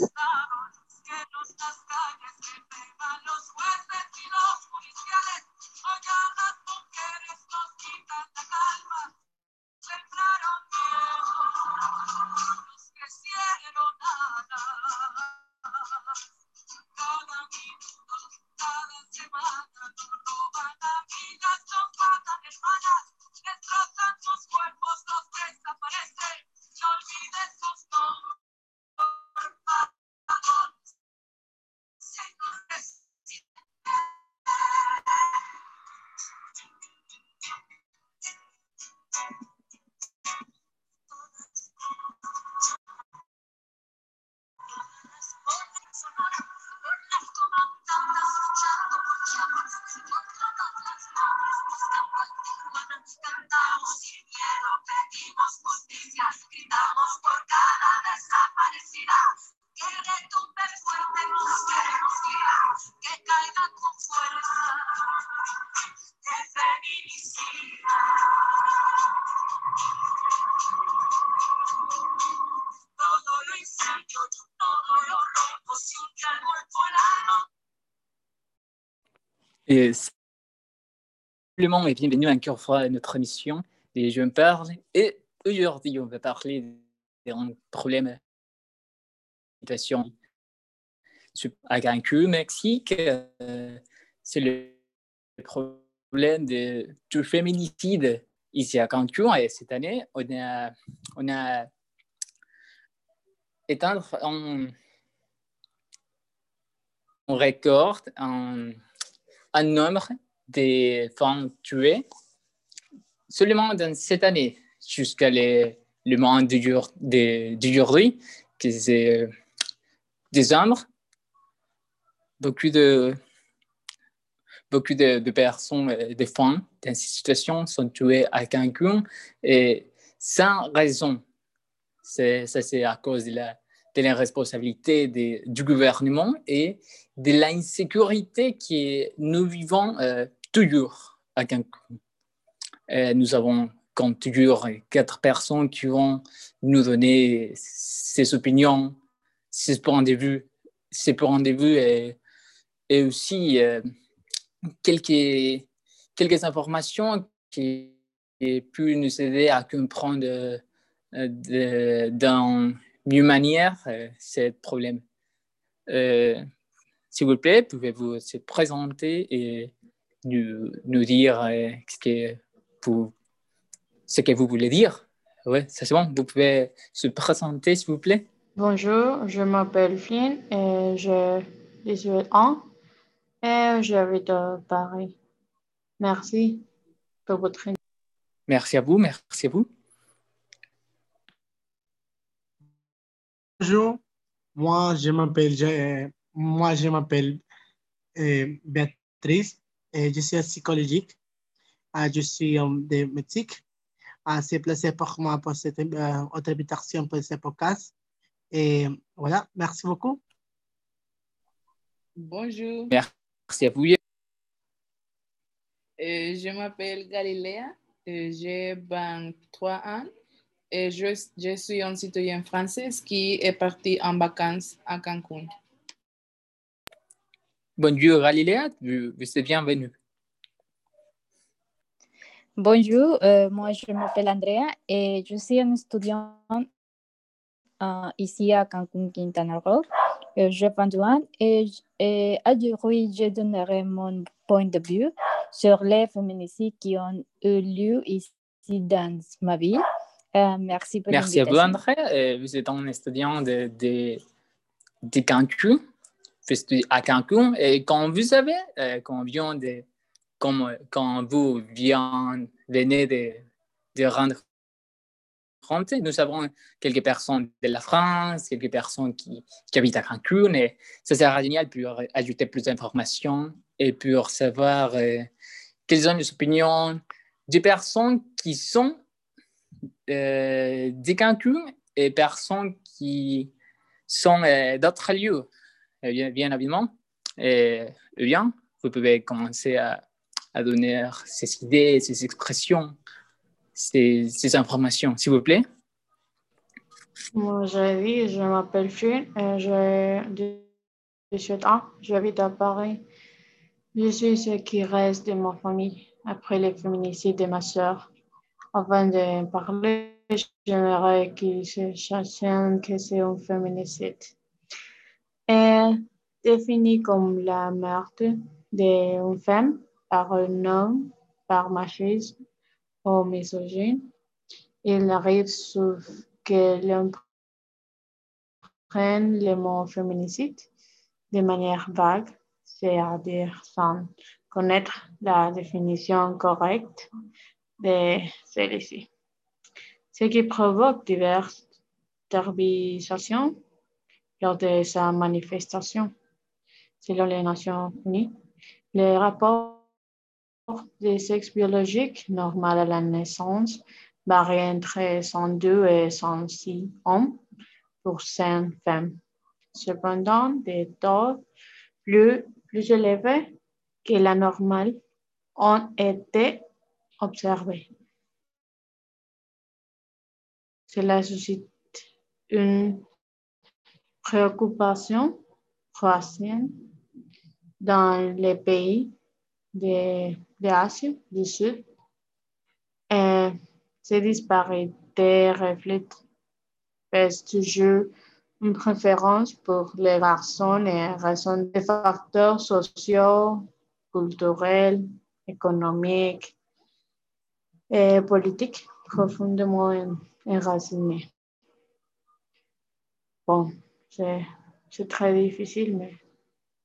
que en nuestras calles se pegan los jueces y los policiales. Oigan las Et simplement et bienvenue encore fois à notre émission des Jeunes Parlent. Et aujourd'hui, on va parler des problèmes de situation à Cancun, Mexique. Euh, c'est le problème de, du féminicide ici à Cancun. Et cette année, on a, on a éteint un, un record, un un nombre de femmes tuées seulement dans cette année, jusqu'à le moment d'aujourd'hui, que c'est des hommes, beaucoup de, beaucoup de, personnes, euh, de femmes dans cette situation sont tuées à Cancun et sans raison. ça, c'est à cause de la, de l'irresponsabilité du gouvernement et de l'insécurité que nous vivons euh, toujours à Cancun. Euh, nous avons, comme toujours, quatre personnes qui vont nous donner ses opinions, ses points de vue, ses points de vue et, aussi euh, quelques, quelques informations qui peuvent nous aider à comprendre dans mieux manière euh, ce problème. Euh, s'il vous plaît, pouvez-vous se présenter et nous, nous dire euh, ce, que vous, ce que vous voulez dire? Oui, c'est bon. Vous pouvez se présenter, s'il vous plaît. Bonjour, je m'appelle Flynn et je 18 ans et j'habite à Paris. Merci pour votre Merci à vous, merci à vous. Bonjour, moi je m'appelle moi je m'appelle euh, Béatrice et je suis psychologique. Euh, je suis de Mexique. Euh, c'est placé pour moi pour cette autre invitation pour ce podcast. Et voilà, merci beaucoup. Bonjour. Merci à vous. je m'appelle Galilea, j'ai 23 ans et je, je suis un citoyen français qui est parti en vacances à Cancun. Bonjour Galiléa, vous, vous êtes bienvenue. Bonjour, euh, moi je m'appelle Andrea et je suis un étudiant uh, ici à Cancun, Quintana Roo. Euh, j'ai 21 ans et, et aujourd'hui je donnerai mon point de vue sur les féminicides qui ont eu lieu ici dans ma ville. Euh, merci pour Merci à vous, André. Euh, vous êtes un étudiant de, de, de Cancun, à Cancun. Et quand vous savez, euh, quand, vient de, quand vous vient, venez de, de rendre compte, nous avons quelques personnes de la France, quelques personnes qui, qui habitent à Cancun. Et ça sera génial pour ajouter plus d'informations et pour savoir quelles sont les opinions des personnes qui sont euh, des Cancun et personnes qui sont euh, d'autres lieux, euh, bien, bien évidemment. Et bien, vous pouvez commencer à, donner ces idées, ces expressions, ces, informations, s'il vous plaît. J'ai dit, je m'appelle Fune et j'ai 18 ans. J'habite à Paris. Je suis ce qui reste de ma famille après les féminicides de ma sœur. Avant de parler, j'aimerais qu'ils se sachent que c'est un féminicide. Est défini comme la meurtre d'une femme par un homme, par machisme ou misogyne. Il arrive sauf que l'on prenne le mot féminicide de manière vague, c'est-à-dire sans connaître la définition correcte de celle-ci, ce qui provoque diverses terbisations lors de sa manifestation. Selon les Nations Unies, les rapports des sexes biologiques normal à la naissance varient entre 102 et 106 hommes pour 100 femmes. Cependant, des taux plus, plus élevés que la normale ont été observés. Cela suscite une préoccupation croissante dans les pays de, du Sud. Ces disparités reflètent toujours une préférence pour les garçons et raison des facteurs sociaux, culturels, économiques et politiques profondément enracinés. Bon, c'est, c'est très difficile, mais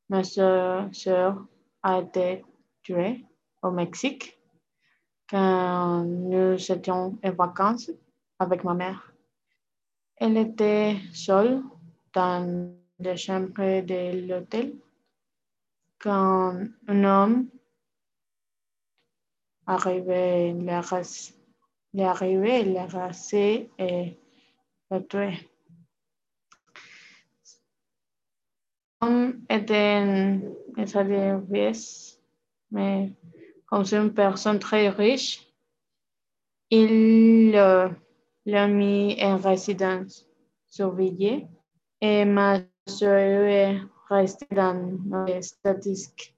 ma soeur, soeur a été tuée au Mexique quand nous étions en vacances avec ma mère. Elle était seule dans la chambre de l'hôtel quand un homme arrivait, la race, est arrivé, la rassé et la tué. L'homme était mais comme c'est une personne très riche, il euh, l'a mis en résidence surveillée et ma est restée dans les statistiques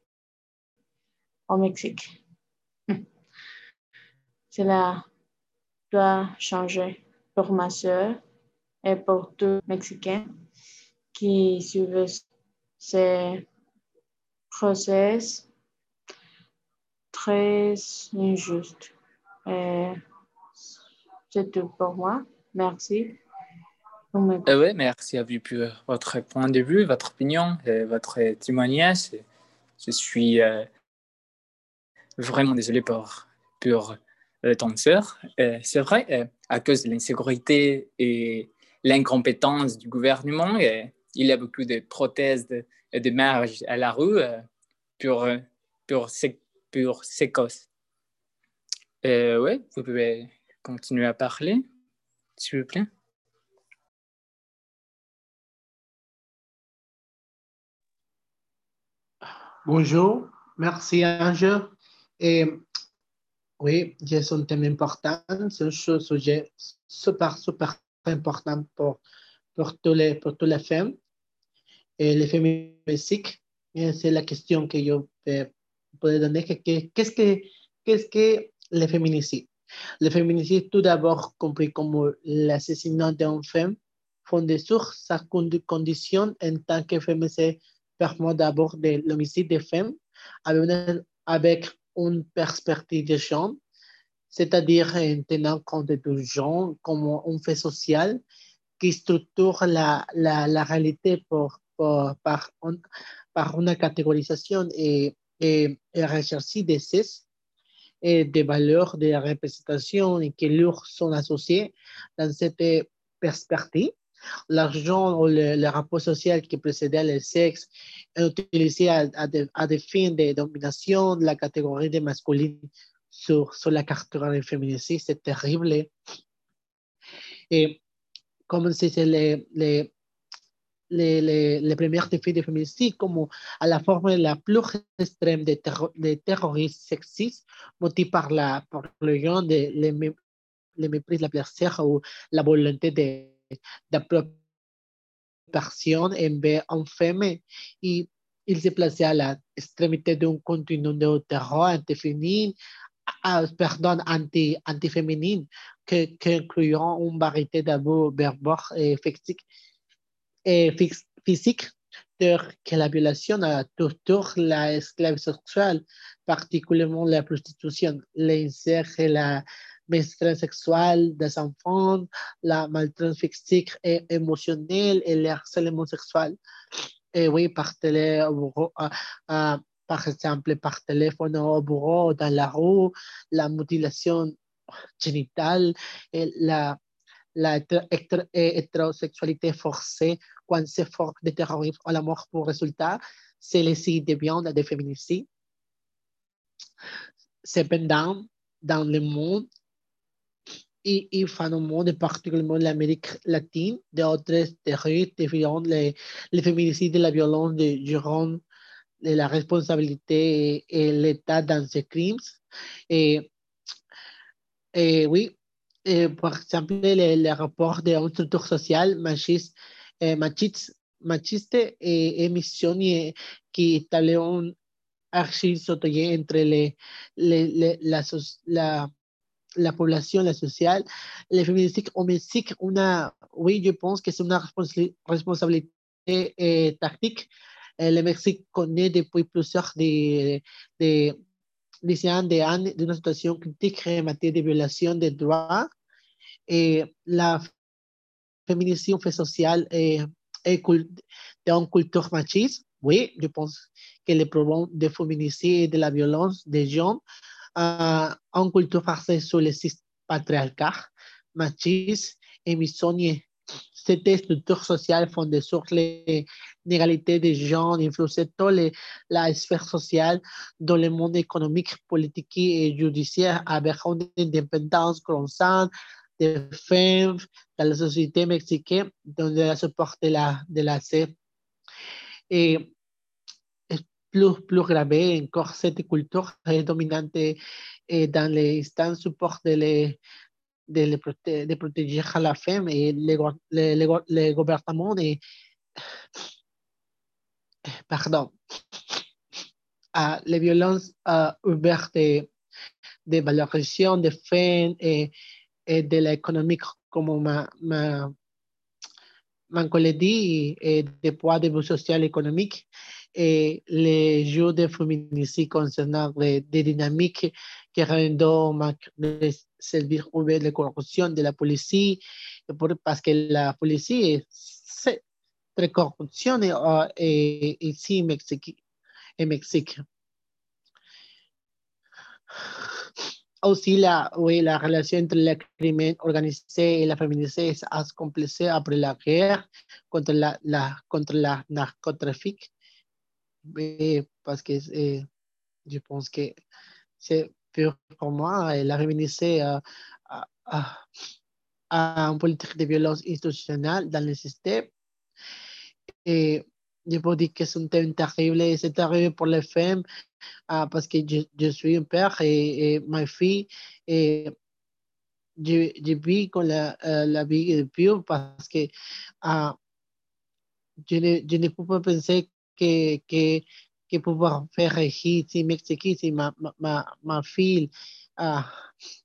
au Mexique. Cela doit changer pour ma soeur et pour tous les Mexicains qui suivent ces process très injustes. C'est tout pour moi. Merci. Euh, oui, merci à vous pour votre point de vue, votre opinion, et votre témoignage. Je suis euh, vraiment désolé pour, pour euh, sœur. Euh, c'est vrai, euh, à cause de l'insécurité et l'incompétence du gouvernement, il y a beaucoup de protestes et de, marches à la rue pour, pour, ces, pour ces causes. oui, vous pouvez continuer à parler, s'il vous plaît. Bonjour, merci Ange. Et oui, c'est un thème important, c'est un sujet super, super important pour, pour, tous les, pour toutes les femmes et les féministes. C'est la question que je peux donner. Qu'est-ce que, qu'est-ce que les féminicides? Les féminicides, tout d'abord compris comme l'assassinat d'une femme, fondé sur sa condition en tant que femme, c'est permet d'abord de l'homicide des femmes avec une perspective de genre, c'est-à-dire en tenant compte du genre comme un fait social qui structure la, la, la réalité par, par une catégorisation et, et, et recherche des cesses et des valeurs de représentation qui leur sont associées dans cette perspective. L'argent ou le, le, rapport social qui précédait le sexe est utilisé à, à, à des fins de domination de la catégorie de masculine sur, sur la catégorie féminine. C'est terrible. Et comme c'est les, les, les, les, premiers défis de féminicide, comme à la forme la plus extrême de, terro de terrorisme sexiste, motivé par, la, par le genre, les mépris, la plaisir ou la volonté de d'appropriation enfermée et il se plaçait à l'extrémité d'un continuum de terror anti-féminine, pardon, anti, anti-féminine, que, incluant une variété d'abus verbaux et physiques, et physique, que la violation, la torture, la sexuelle, particulièrement la prostitution, l'inceste et la maîtrise sexuelle des enfants, la maltraitance physique et émotionnelle et le harcèlement sexuel. Et oui, par télé, par exemple, par téléphone au bureau, dans la rue, la mutilation génitale, et la, la hétérosexualité forcée, quand c'est fort de terrorisme à la mort pour résultat, c'est les signes de viande de féminicide. Cependant, dans le monde, et, et monde, particulièrement l'Amérique latine, d'autres terroristes défiant les, les féminicides et la violence de Jérôme, de la responsabilité et, l'état dans ces crimes. Et, et oui, et par exemple, les, rapports de structure sociale machiste, machiste, machiste et émission qui établit un archive entre les, les, les la, la la población, la social, le féminicide au Mexique, una, oui, je pense que c'est une responsabilité eh, tactique. Eh, le Mexique connaît depuis plusieurs de, de, dizaines d'années d'une situation critique en matière de violation des droits. Et la féminicide fait sociale est, est une culture machiste. Oui, je pense que le problème de féminicide et de la violence des jeunes uh, en culture basée sur le système patriarcal, machiste et misogyne. Cette structure sociale fondée sur l'égalité des genres influençait toute la sphère sociale dans le monde économique, politique et judiciaire avec une indépendance croissante des femmes dans la société mexicaine, dans le support de la, de la Et plus, plus grave encore, cette culture dominante dans les instances support de, les, de, protéger la femme et les, les, gouvernements et, pardon, à les violences ouvertes de, valorisation des femmes et, et de l'économie comme ma, ma, ma collègue dit, et des poids de social économique et les jeux de féminicide concernant des dynamiques qui rendent les services ouverts de corruption de la police, parce que la police est très corruption ici au Mexique. Mexique. Aussi, la, oui, la relation entre le crime organisé et la féminicide a complété après la guerre contre la, la, contre la narcotrafic parce que je pense que c'est pour moi, féminicide a, a, a, une politique de violence institutionnelle dans le système. Et je peux dire que c'est un thème terrible, c'est terrible pour les femmes ah, parce que je, suis un père et, ma fille, et je, vis con la, euh, la vie de pure parce que je, ne, je ne peux pas penser que, que, que pouvoir faire ici, Mexique, ma, ma, ma fille, uh,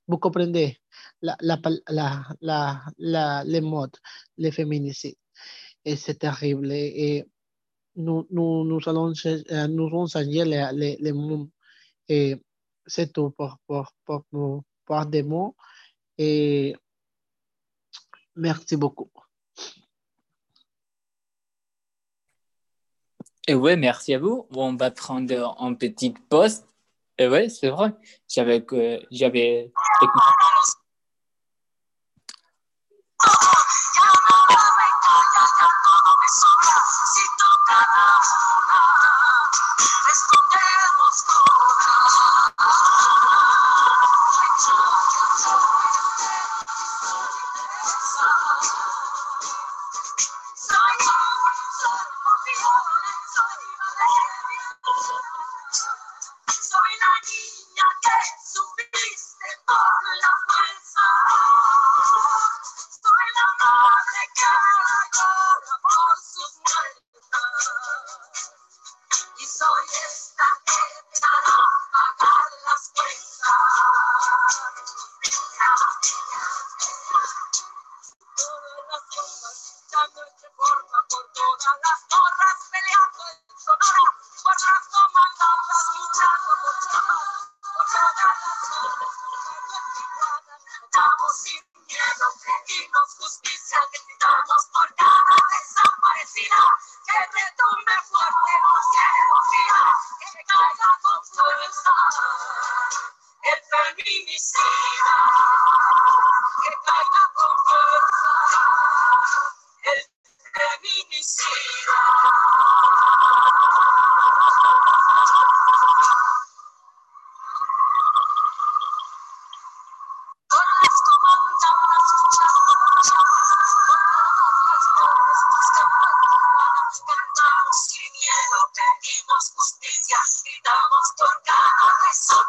vous comprenez la, la, la, la, la, les modes, les féminicides. Et c'est terrible. Et nous, nous, nous allons, euh, nous changer les, les, les mots. Et c'est tout pour, pour, pour, pour, pour des mots. Et merci beaucoup. Et ouais, merci à vous. On va prendre un petit poste. Et ouais, c'est vrai. J'avais, j'avais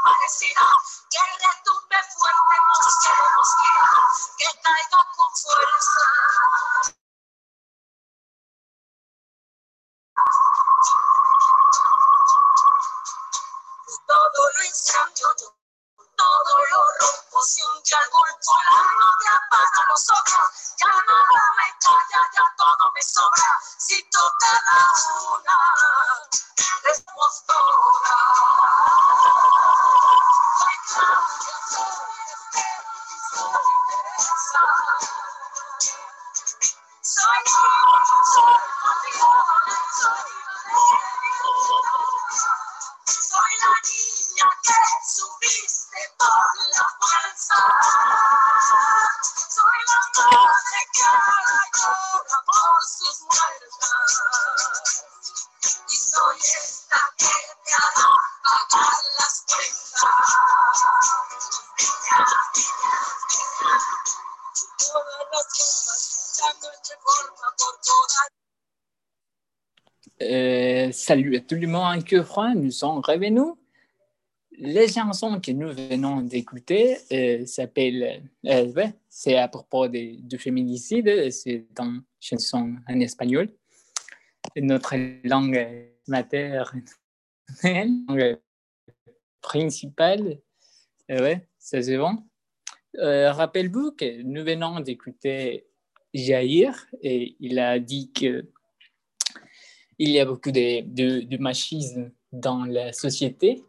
desaparecida, que retumbe fuerte en los cielos, que caiga con fuerza. Euh, salut à tout le monde que froid, nous sommes revenus. Les chansons que nous venons d'écouter euh, s'appellent, euh, c'est à propos du féminicide, c'est une chanson en espagnol. Notre langue maternelle, langue principale, euh, ouais, ça c'est bon. Euh, Rappelle-vous que nous venons d'écouter Jair et il a dit que il y a beaucoup de, machisme dans la société.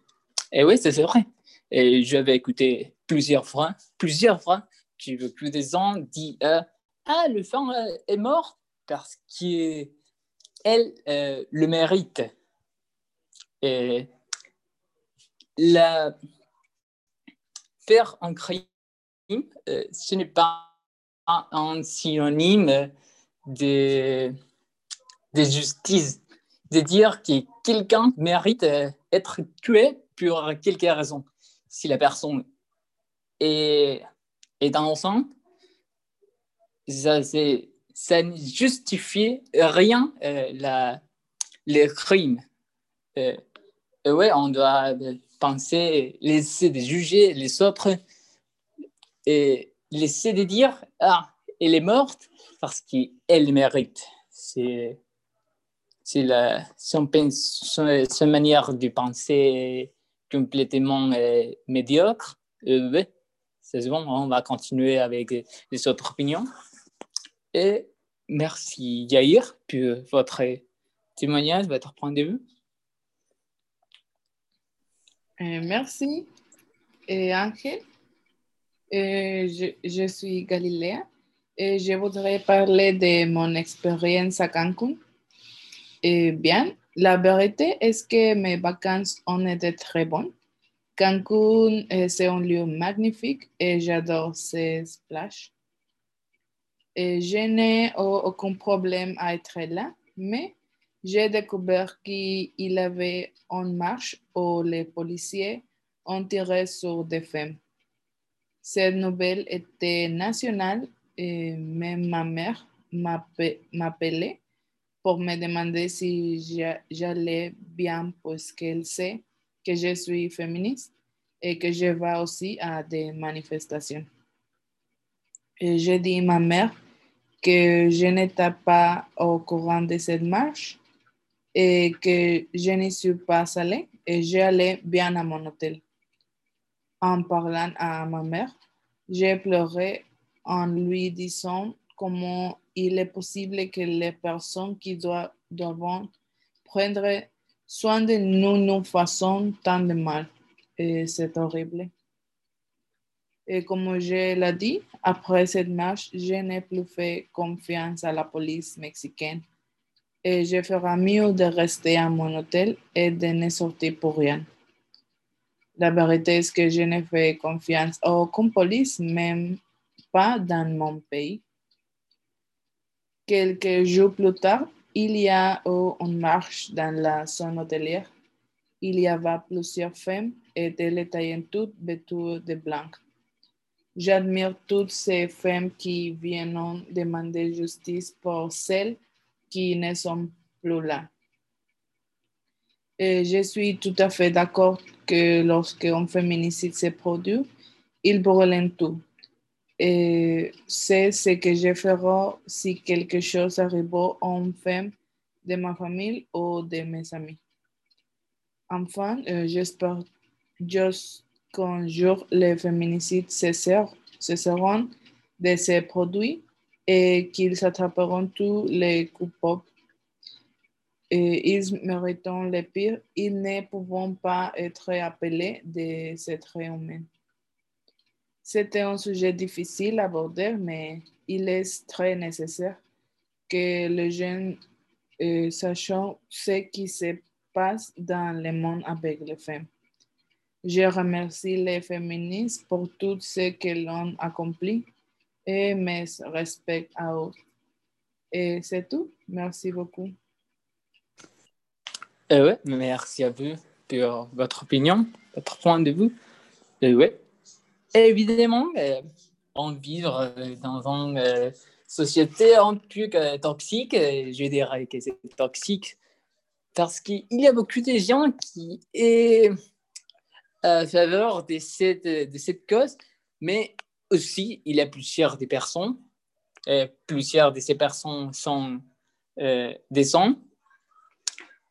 Et oui, c'est vrai. Et j'avais écouté plusieurs fois, plusieurs fois, que plus des gens disent euh, Ah, le femme euh, est morte parce qu'elle euh, le mérite. Et la... faire un crime, euh, ce n'est pas un synonyme de justice, de dire que quelqu'un mérite d'être tué pour quelque raison. Si la personne est, est enceinte, ça, ça ne justifie rien euh, la, les crimes. Euh, on doit penser, laisser de juger les autres et laisser de dire Ah, elle est morte parce qu'elle mérite. C'est c'est la, son, son, son manière de penser complètement euh, médiocre. Euh, c'est bon, on va continuer avec les autres opinions. Et merci Yair pour votre témoignage, votre point de vue. Euh, merci, et Angel. Euh, je, je suis Galilea et je voudrais parler de mon expérience à Cancun. Eh bien, la vérité est que mes vacances ont été très bonnes. Cancun, c'est un lieu magnifique et j'adore ces plages. Et je n'ai au- aucun problème à être là, mais j'ai découvert qu'il y avait une marche où les policiers ont tiré sur des femmes. Cette nouvelle était nationale et même ma mère m'appe- m'appelait pour me demander si j'a- j'allais bien parce qu'elle sait que je suis féministe et que je vais aussi à des manifestations. J'ai dit à ma mère que je n'étais pas au courant de cette marche et que je n'y suis pas allée et j'allais bien à mon hôtel. En parlant à ma mère, j'ai pleuré en lui disant comment il est possible que les personnes qui doivent, doivent prendre soin de nous nous fassent tant de mal. Et c'est horrible. Et comme je l'ai dit, après cette marche, je n'ai plus fait confiance à la police mexicaine. Et je ferai mieux de rester à mon hôtel et de ne sortir pour rien. La vérité est que je n'ai fait confiance à aucune police, même pas dans mon pays. Quelques jours plus tard, il y a eu une marche dans la zone hôtelière. Il y avait plusieurs femmes et elles étaient toutes vêtues de blanc. J'admire toutes ces femmes qui viennent demander justice pour celles qui ne sont plus là. Je suis tout à fait d'accord que lorsqu'un féminicide se produit, il brûle tout. Et c'est ce que je ferai si quelque chose arrive à une femme de ma famille ou de mes amis. Enfin, euh, j'espère juste qu'un jour les féminicides cesseront de se produire et qu'ils attraperont tous les coupables. Et ils méritent le pire. Ils ne pourront pas être appelés des êtres humains. C'était un sujet difficile à aborder, mais il est très nécessaire que les jeunes euh, sachent ce qui se passe dans le monde avec les femmes. Je remercie les féministes pour tout ce qu'elles ont accompli et mes respects à eux. Et c'est tout. Merci beaucoup. Euh, ouais, merci à vous pour votre opinion, votre point de vue. Euh, ouais. Évidemment, euh, on vit dans une euh, société un peu toxique. Je dirais que c'est toxique parce qu'il y a beaucoup de gens qui est à faveur de cette, de cette cause, mais aussi il y a plusieurs des personnes, euh, plusieurs de ces personnes sont euh, des hommes,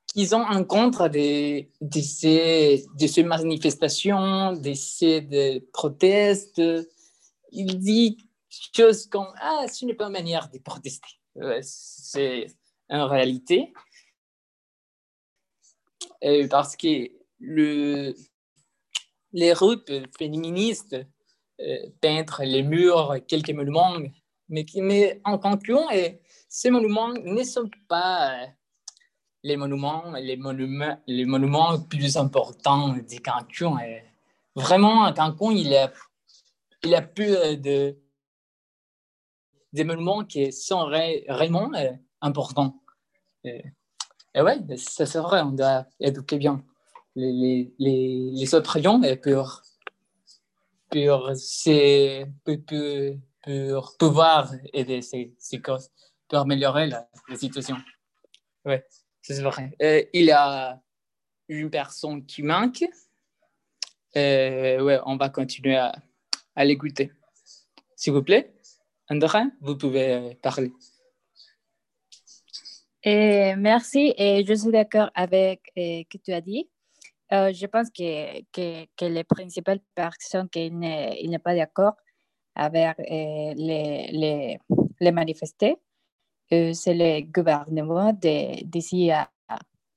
qui ont en contre de, ces, de ces manifestations, de ces de protestes. Il dit choses comme Ah, ce n'est pas une manière de protester. c'est en réalité. Euh, parce que le, les routes féministes euh, peintre les murs, quelques monuments, mais, mais en Cancun, et ces monuments ne sont pas euh, les monuments, les monuments, les monuments plus importants de Cancun. Vraiment, Cancun, il a, il a plus de des monuments qui sont vraiment importants. Et, et ouais, ça c'est vrai, on doit éduquer bien les, les, les autres gens pour, pour, pour, pour pouvoir aider ces, ces causes, pour améliorer la, la situation. Oui, c'est vrai. Euh, il y a une personne qui manque. Euh, ouais, on va continuer à, à l'écouter. S'il vous plaît, André, vous pouvez parler. Et merci, et je suis d'accord avec ce que tu as dit. Euh, je pense que, les principales personnes qui n'est pas d'accord avec euh, les, les, manifestés, euh, c'est le gouvernement d'ici à,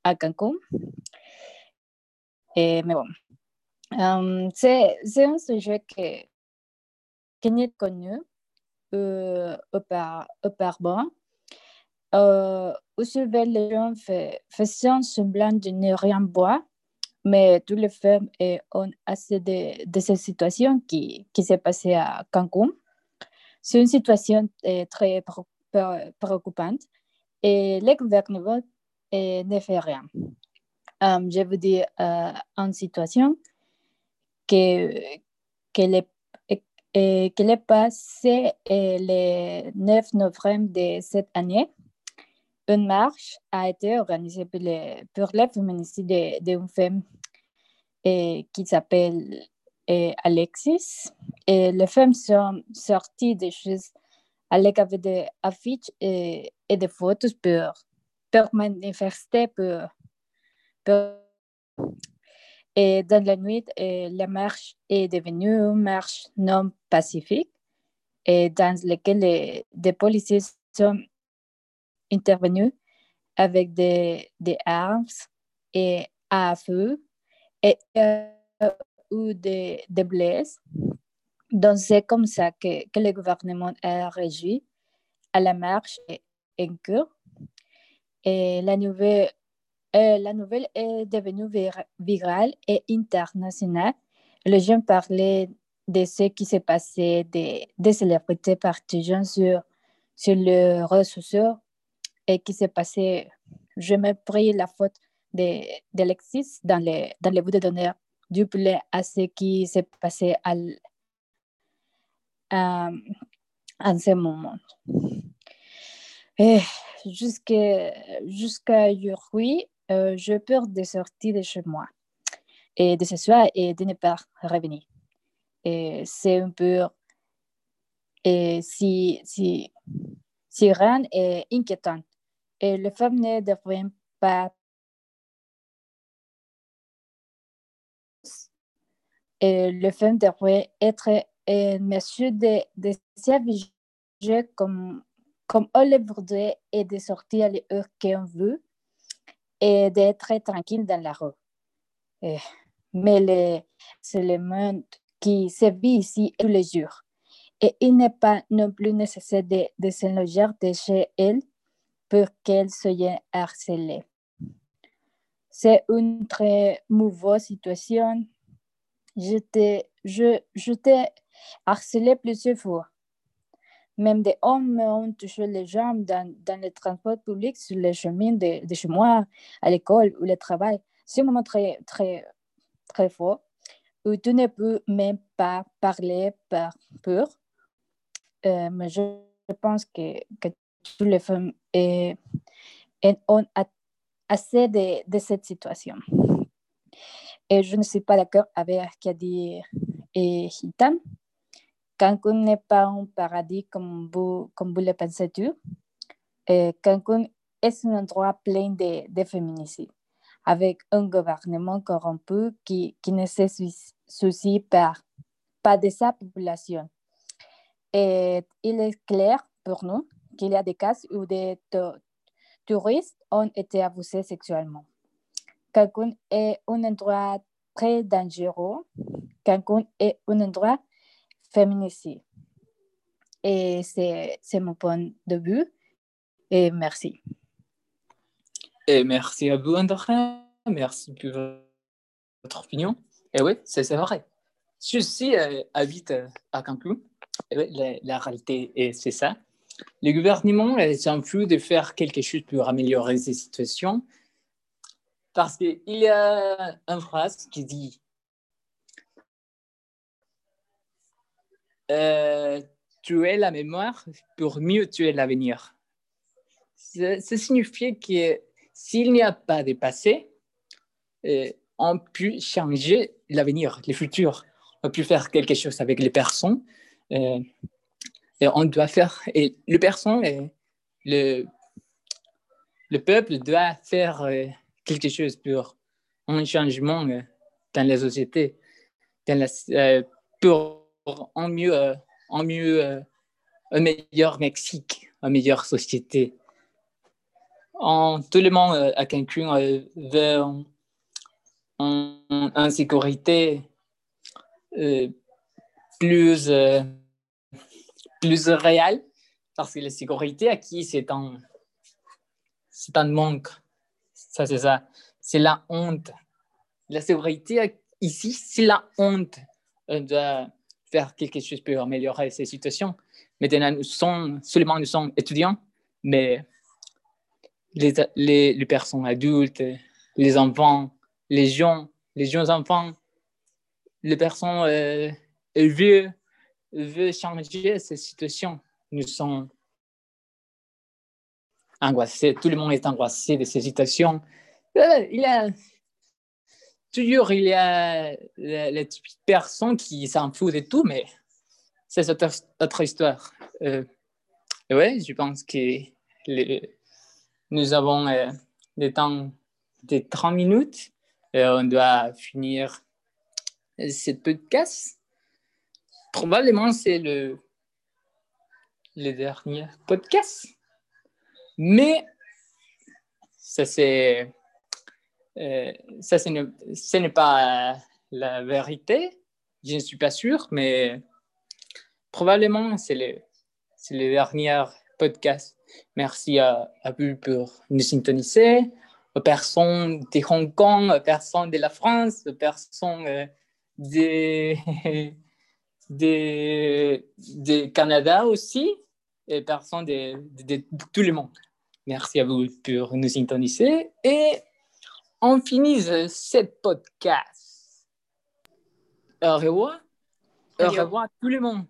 à Cancun. Mais bon, c'est un sujet qui n'est connu auparavant. Euh, où les gens faisaient semblant de ne rien boire mais toutes les femmes ont assez de, cette situation qui, s'est passée à Cancun. C'est une situation euh, très préoccupante et le gouvernement euh, ne fait rien. Um, je vous dis une situation que, que les que est passé le 9 novembre de cette année une marche a été organisée pour, pour le féminicide d'une femme qui s'appelle Alexis. Et les femmes sont sorties des choses avec des affiches et, et des photos pour, pour manifester. Pour, et dans la nuit, la marche est devenue une marche non pacifique et dans laquelle les, des policiers sont intervenu avec des, des armes et à feu et, euh, ou des, des blesses. Donc, c'est comme ça que, que, le gouvernement a régi à la marche en cours. Et la nouvelle, euh, la nouvelle est devenue virale et internationale. Les gens parlaient de ce qui s'est passé, des, des célébrités partageant sur, sur les réseaux et qui s'est passé, je me pris la faute d'Alexis dans les, dans les bouts de données du poulet à ce qui s'est passé à, à, en ce moment. Jusqu'à jusqu'à aujourd'hui, euh, je peur de sortir de chez moi et de ce soir et de ne pas revenir. Et c'est un peu Et si, si, si rien est inquiétant, et les femmes ne devraient pas et les femmes devraient être en mesure de, de s'aviser comme, comme on le voudrait et de sortir à l'heure qu'on veut et d'être tranquille dans la rue. Et, mais c'est le monde qui se vit ici tous les jours. Et il n'est pas non plus nécessaire de, de se loger de chez elle pour qu'elle soit harcelée. C'est une très mauvaise situation. J'étais je, je harcelé plusieurs fois. Même des hommes m'ont touché les jambes dans, dans le transport public sur les chemins de, chez moi, à l'école ou le travail. C'est un moment très, très, très fort où tu ne peux même pas parler par peur. Euh, mais je pense que, les femmes et, ont assez de, cette situation. Et je ne suis pas d'accord avec ce qu'a dit et Hitam. Cancun n'est pas un paradis comme vous, comme vous le pensez tu. Cancun est un endroit plein de, de féminicides, avec un gouvernement corrompu qui, qui ne se soucie pas, pas de sa population. Et il est clair pour nous qu'il y a des cas où des touristes ont été abusés sexuellement. Cancun est un endroit très dangereux. Cancun est un endroit féminicide. Et c'est mon point de vue. Et merci. Et merci à vous, André. Merci pour votre opinion. Et oui, c'est vrai. Je aussi euh, habite à Cancun. La, la réalité, c'est ça. Le gouvernement s'en fout de faire quelque chose pour améliorer ces situations parce qu'il y a une phrase qui dit euh, tuer la mémoire pour mieux tuer l'avenir. Ça, signifie que s'il n'y a pas de passé, euh, on peut changer l'avenir, le futur. On peut faire quelque chose avec les personnes. Euh, et on doit faire, et le personne, le, le peuple doit faire euh, quelque chose pour un changement euh, dans la société, dans la, euh, pour un mieux, en mieux, un meilleur Mexique, une meilleure société. En, tout le monde à Cancun veut une sécurité plus plus réel parce que la sécurité qui c'est un, c'est un manque. Ça, c'est ça. C'est la honte. La sécurité ici, c'est la honte. On doit faire quelque chose pour améliorer ces situations. Maintenant, nous sommes, seulement nous sommes étudiants, mais les, les, les personnes adultes, les enfants, les jeunes, les jeunes enfants, les personnes euh, vieux, veut changer cette situation. Nous sommes angoissés, tout le monde est angoissé de cette situation. Euh, il y a toujours il y a les, personnes qui s'en foutent de tout, mais c'est autre, autre histoire. Euh, oui, je pense que nous avons euh, des temps de 30 minutes et on doit finir ce podcast probablement c'est le, le dernier podcast. Mais ça, c'est, euh, ça ce n'est pas la vérité. Je ne suis pas sûr, mais probablement c'est le, c'est le dernier podcast. Merci à, à vous pour nous syntoniser, aux personnes de Hong Kong, aux personnes de la France, aux personnes euh, de de, Canada aussi et personne de, de, tout le monde. Merci à vous pour nous syntoniser et on finit ce podcast. Au revoir. Au revoir à tout le monde.